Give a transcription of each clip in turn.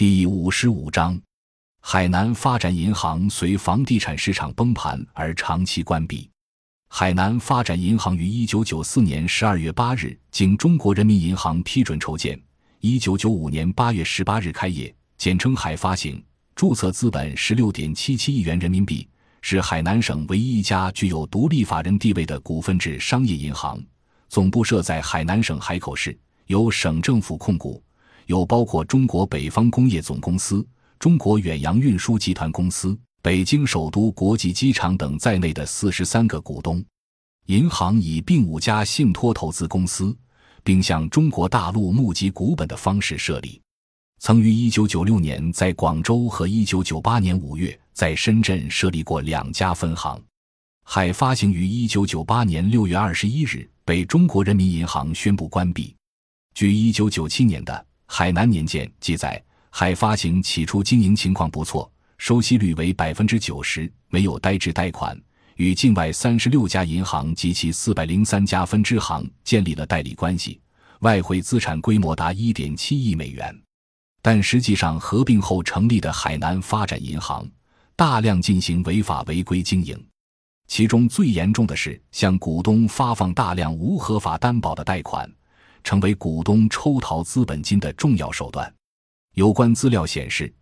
第五十五章，海南发展银行随房地产市场崩盘而长期关闭。海南发展银行于一九九四年十二月八日经中国人民银行批准筹建，一九九五年八月十八日开业，简称海发行，注册资本十六点七七亿元人民币，是海南省唯一一家具有独立法人地位的股份制商业银行，总部设在海南省海口市，由省政府控股。有包括中国北方工业总公司、中国远洋运输集团公司、北京首都国际机场等在内的四十三个股东。银行以并五家信托投资公司，并向中国大陆募集股本的方式设立。曾于一九九六年在广州和一九九八年五月在深圳设立过两家分行。海发行于一九九八年六月二十一日被中国人民银行宣布关闭。据一九九七年的。海南年鉴记载，海发行起初经营情况不错，收息率为百分之九十，没有呆滞贷款，与境外三十六家银行及其四百零三家分支行建立了代理关系，外汇资产规模达一点七亿美元。但实际上，合并后成立的海南发展银行大量进行违法违规经营，其中最严重的是向股东发放大量无合法担保的贷款。成为股东抽逃资本金的重要手段。有关资料显示，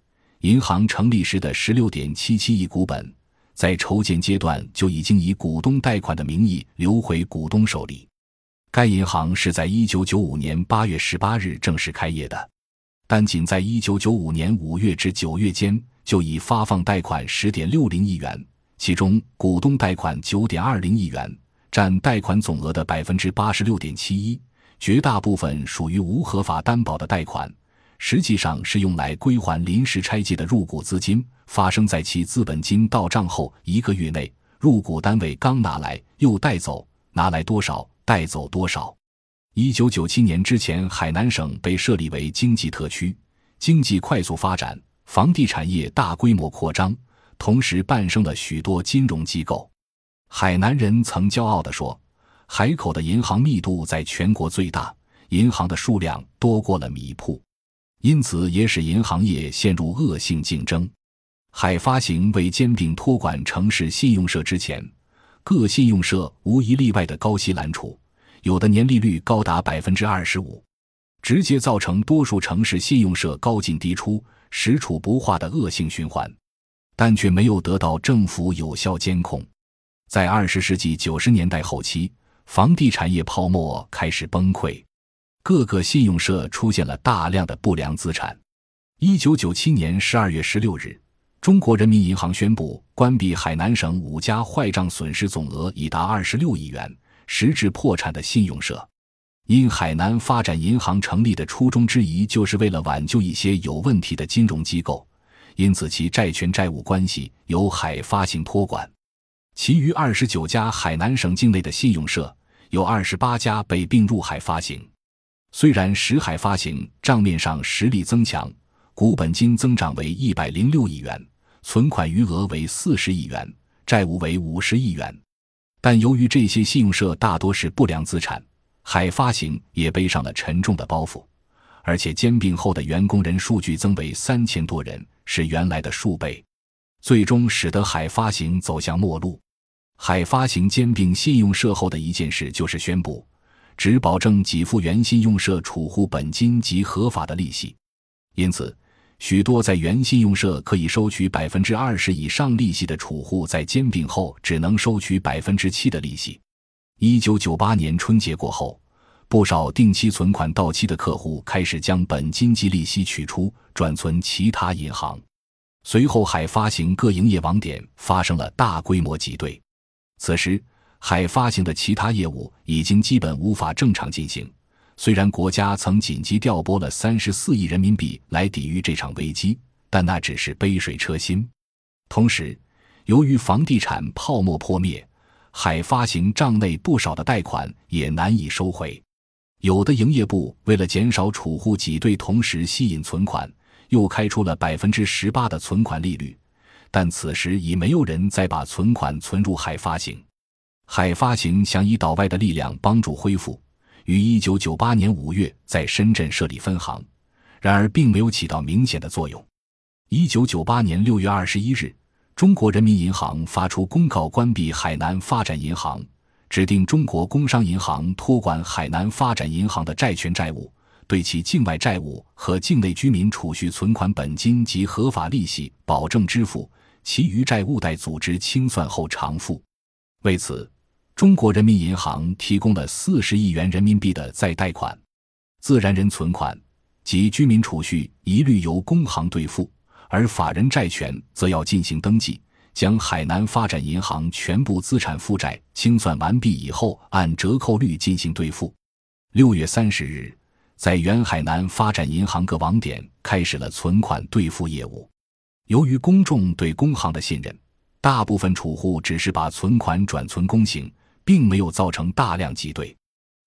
银行成立时的十六点七七亿股本，在筹建阶段就已经以股东贷款的名义流回股东手里。该银行是在一九九五年八月十八日正式开业的，但仅在一九九五年五月至九月间，就已发放贷款十点六零亿元，其中股东贷款九点二零亿元，占贷款总额的百分之八十六点七一。绝大部分属于无合法担保的贷款，实际上是用来归还临时拆借的入股资金。发生在其资本金到账后一个月内，入股单位刚拿来又带走，拿来多少带走多少。一九九七年之前，海南省被设立为经济特区，经济快速发展，房地产业大规模扩张，同时诞生了许多金融机构。海南人曾骄傲地说。海口的银行密度在全国最大，银行的数量多过了米铺，因此也使银行业陷入恶性竞争。海发行未兼并托管城市信用社之前，各信用社无一例外的高息揽储，有的年利率高达百分之二十五，直接造成多数城市信用社高进低出、实储不化的恶性循环，但却没有得到政府有效监控。在二十世纪九十年代后期。房地产业泡沫开始崩溃，各个信用社出现了大量的不良资产。一九九七年十二月十六日，中国人民银行宣布关闭海南省五家坏账损失总额已达二十六亿元、实质破产的信用社。因海南发展银行成立的初衷之一，就是为了挽救一些有问题的金融机构，因此其债权债务关系由海发行托管。其余二十九家海南省境内的信用社。有二十八家被并入海发行，虽然实海发行账面上实力增强，股本金增长为一百零六亿元，存款余额为四十亿元，债务为五十亿元，但由于这些信用社大多是不良资产，海发行也背上了沉重的包袱，而且兼并后的员工人数剧增为三千多人，是原来的数倍，最终使得海发行走向末路。海发行兼并信用社后的一件事，就是宣布只保证给付原信用社储户本金及合法的利息。因此，许多在原信用社可以收取百分之二十以上利息的储户，在兼并后只能收取百分之七的利息。一九九八年春节过后，不少定期存款到期的客户开始将本金及利息取出，转存其他银行。随后，海发行各营业网点发生了大规模挤兑。此时，海发行的其他业务已经基本无法正常进行。虽然国家曾紧急调拨了三十四亿人民币来抵御这场危机，但那只是杯水车薪。同时，由于房地产泡沫破灭，海发行账内不少的贷款也难以收回。有的营业部为了减少储户挤兑，同时吸引存款，又开出了百分之十八的存款利率。但此时已没有人再把存款存入海发行，海发行想以岛外的力量帮助恢复，于一九九八年五月在深圳设立分行，然而并没有起到明显的作用。一九九八年六月二十一日，中国人民银行发出公告，关闭海南发展银行，指定中国工商银行托管海南发展银行的债权债务，对其境外债务和境内居民储蓄存款本金及合法利息保证支付，其余债务待组织清算后偿付。为此，中国人民银行提供了四十亿元人民币的再贷款，自然人存款及居民储蓄一律由工行兑付。而法人债权则要进行登记，将海南发展银行全部资产负债清算完毕以后，按折扣率进行兑付。六月三十日，在原海南发展银行各网点开始了存款兑付业务。由于公众对工行的信任，大部分储户只是把存款转存工行，并没有造成大量挤兑。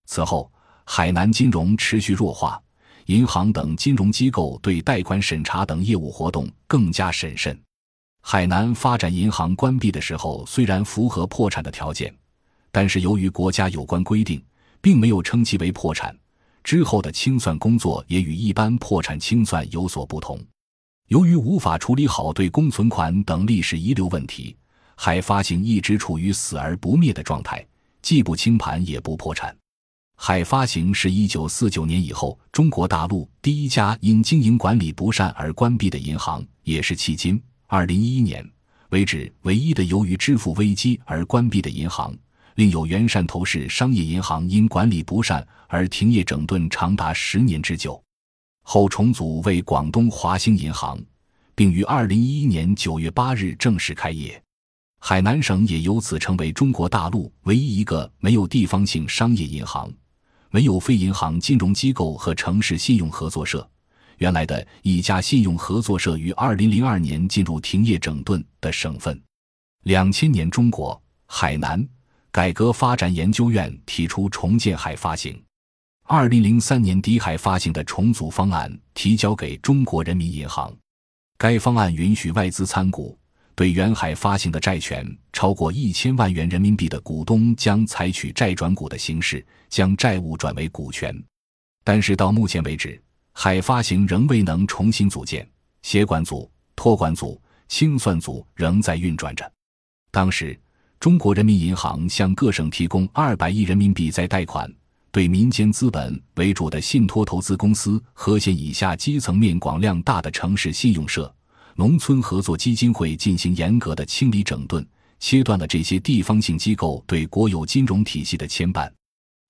此后，海南金融持续弱化。银行等金融机构对贷款审查等业务活动更加审慎。海南发展银行关闭的时候，虽然符合破产的条件，但是由于国家有关规定，并没有称其为破产。之后的清算工作也与一般破产清算有所不同。由于无法处理好对公存款等历史遗留问题，海发行一直处于死而不灭的状态，既不清盘也不破产。海发行是一九四九年以后中国大陆第一家因经营管理不善而关闭的银行，也是迄今二零一一年为止唯一的由于支付危机而关闭的银行。另有元汕头市商业银行因管理不善而停业整顿长达十年之久，后重组为广东华兴银行，并于二零一一年九月八日正式开业。海南省也由此成为中国大陆唯一一个没有地方性商业银行。没有非银行金融机构和城市信用合作社，原来的一家信用合作社于二零零二年进入停业整顿的省份。两千年，中国海南改革发展研究院提出重建海发行。二零零三年，底海发行的重组方案提交给中国人民银行，该方案允许外资参股。对远海发行的债权超过一千万元人民币的股东，将采取债转股的形式，将债务转为股权。但是到目前为止，海发行仍未能重新组建协管组、托管组、清算组，仍在运转着。当时，中国人民银行向各省提供二百亿人民币在贷款，对民间资本为主的信托投资公司和县以下基层面广量大的城市信用社。农村合作基金会进行严格的清理整顿，切断了这些地方性机构对国有金融体系的牵绊。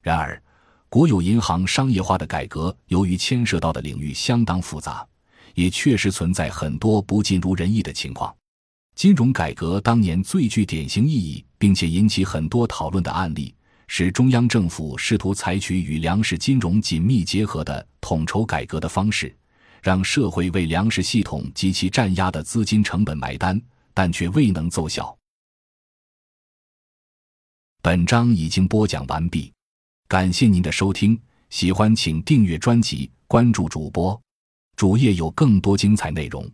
然而，国有银行商业化的改革由于牵涉到的领域相当复杂，也确实存在很多不尽如人意的情况。金融改革当年最具典型意义，并且引起很多讨论的案例，是中央政府试图采取与粮食金融紧密结合的统筹改革的方式。让社会为粮食系统及其占压的资金成本买单，但却未能奏效。本章已经播讲完毕，感谢您的收听，喜欢请订阅专辑，关注主播，主页有更多精彩内容。